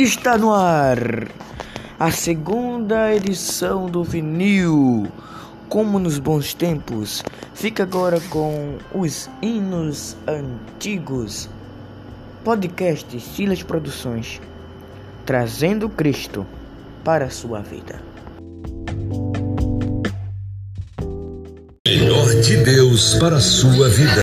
Está no ar a segunda edição do vinil. Como nos bons tempos, fica agora com os hinos antigos. Podcast Silas Produções, trazendo Cristo para a sua vida. Melhor de Deus para a sua vida.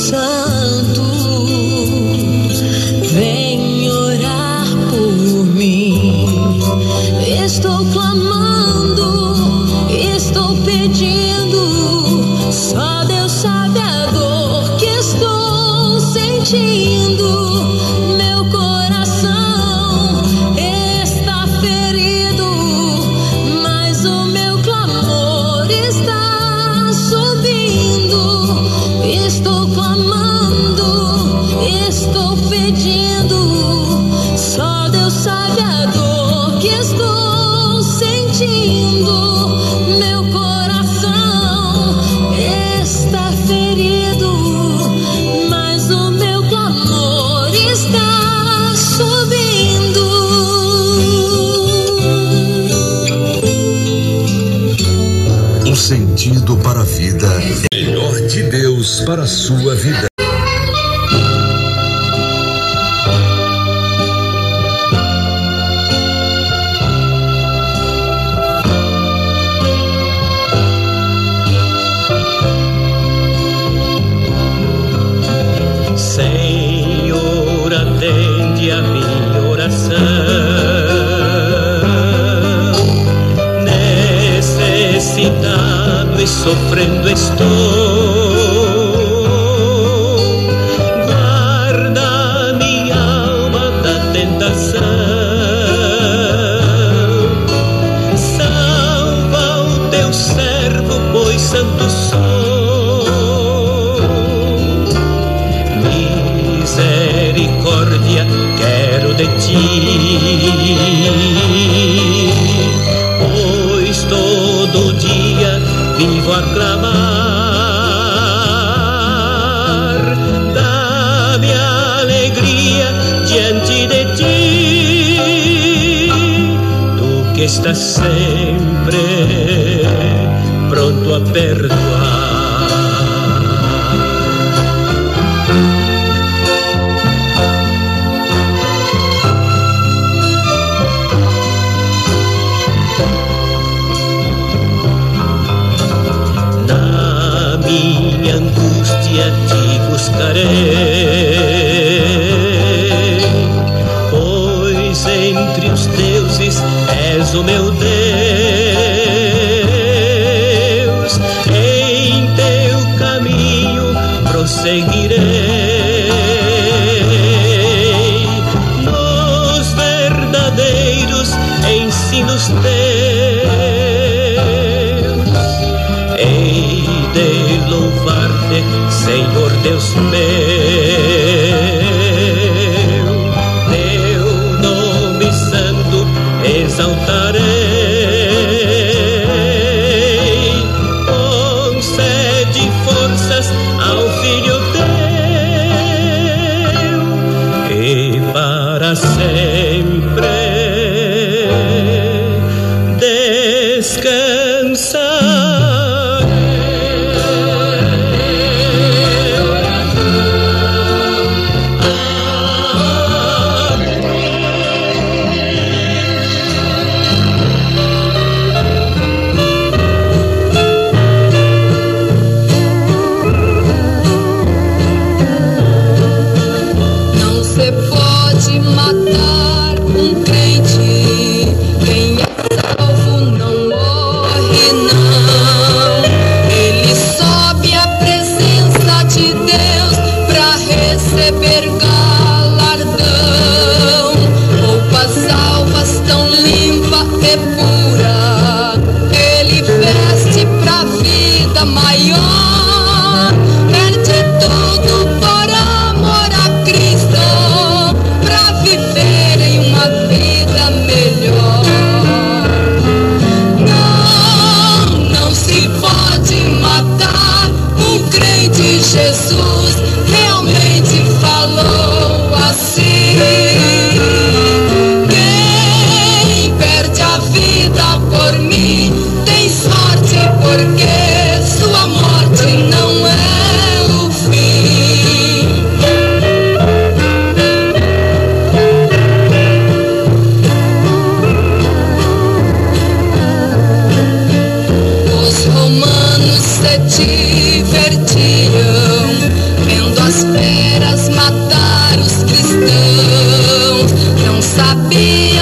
Santo, vem orar por mim. Estou clamando. Para a sua vida. Pois entre os deuses és o meu Deus, para ser. with me. se divertiam, vendo as feras matar os cristãos. Não sabiam.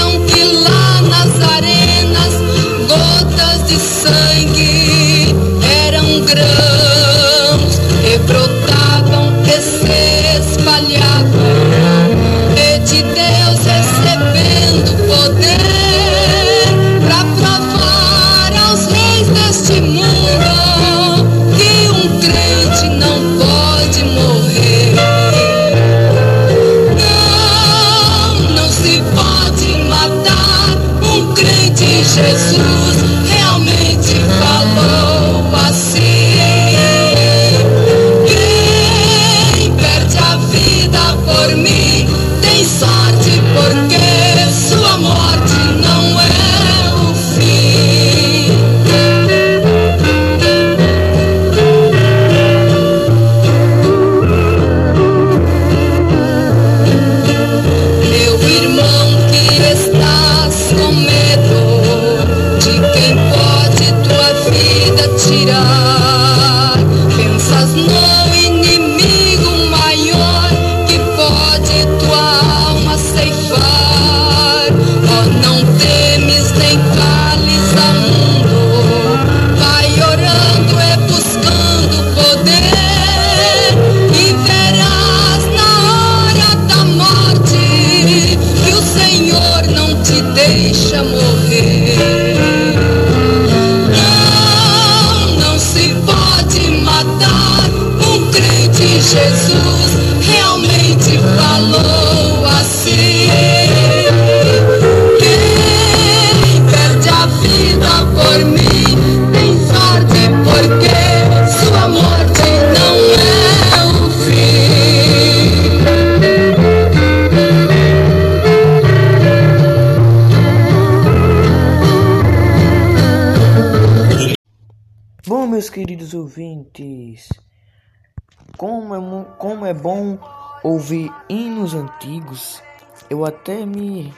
Eu até me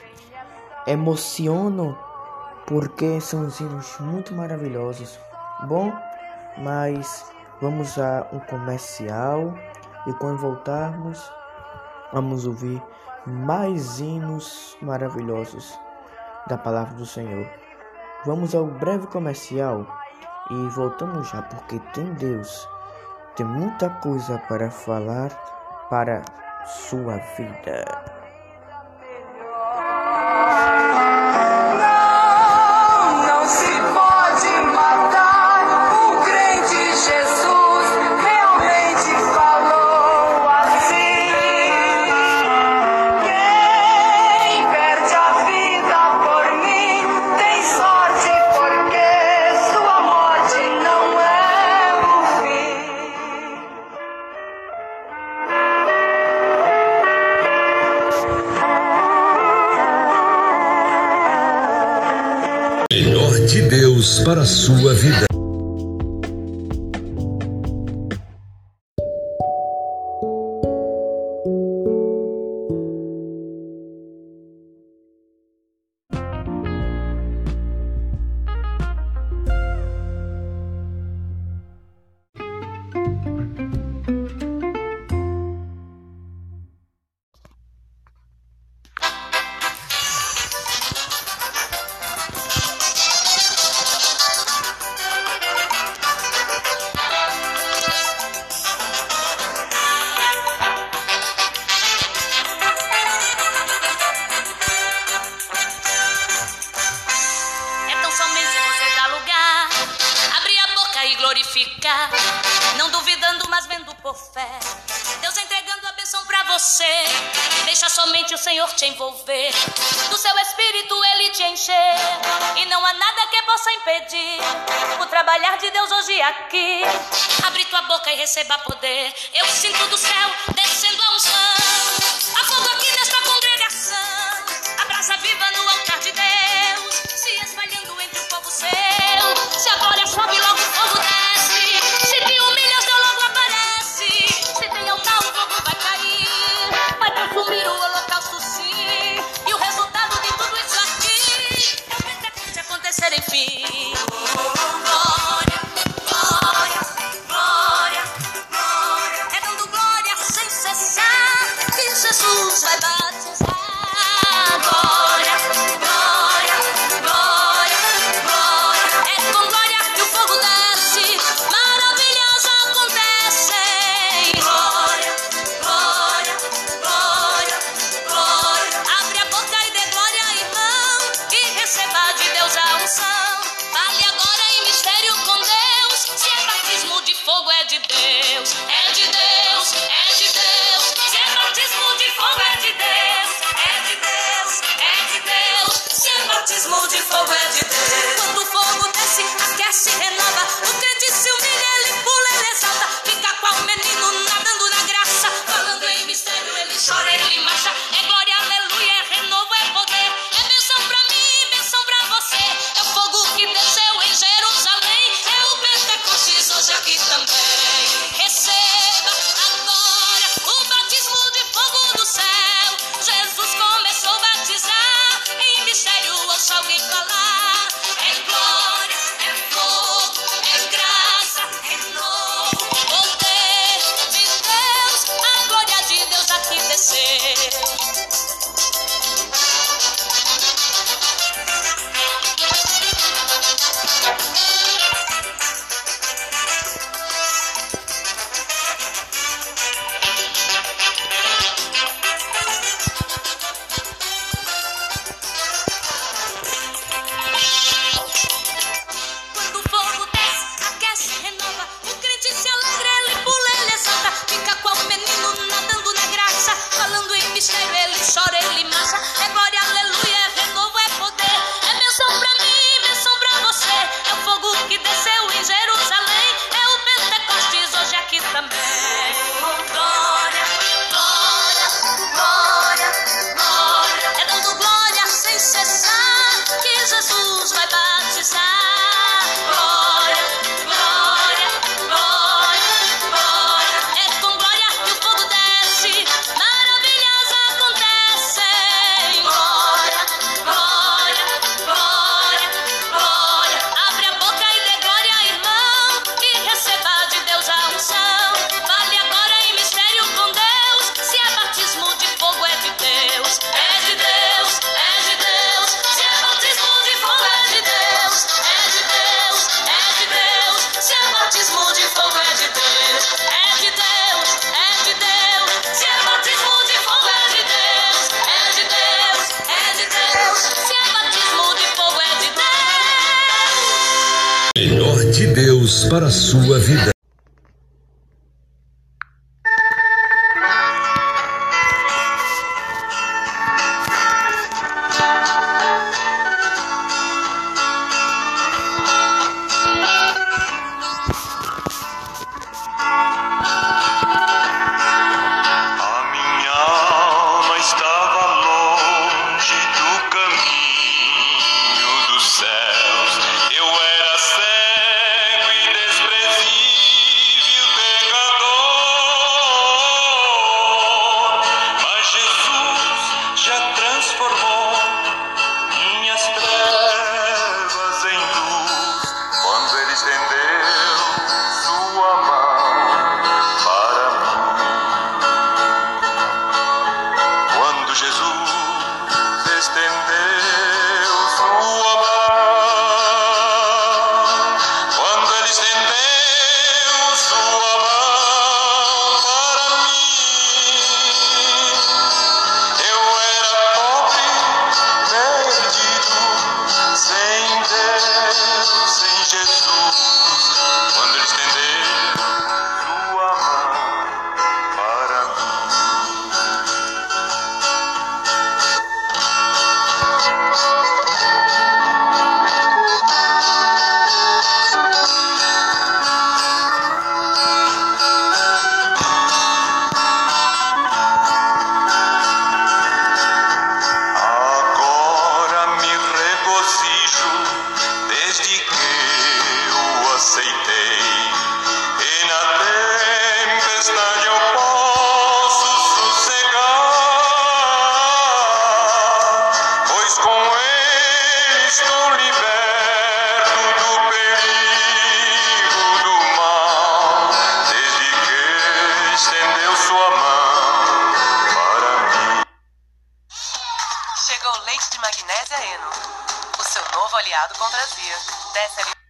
emociono porque são hinos muito maravilhosos. Bom, mas vamos a um comercial e quando voltarmos vamos ouvir mais hinos maravilhosos da palavra do Senhor. Vamos ao breve comercial e voltamos já porque tem Deus. Tem muita coisa para falar para sua vida. para a sua vida. somente o Senhor te envolver, do seu espírito ele te encher, e não há nada que possa impedir o trabalhar de Deus hoje aqui. Abre tua boca e receba poder. Eu sinto do céu. for where para a sua vida. de.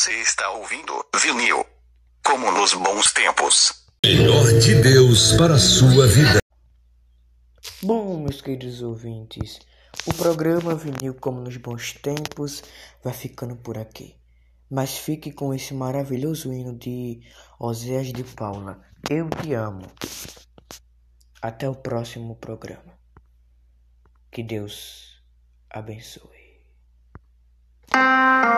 Você está ouvindo Vinil. Como nos bons tempos. Melhor de Deus para a sua vida. Bom, meus queridos ouvintes, o programa Vinil Como nos Bons Tempos vai ficando por aqui. Mas fique com esse maravilhoso hino de Oséias de Paula. Eu te amo. Até o próximo programa. Que Deus abençoe. Música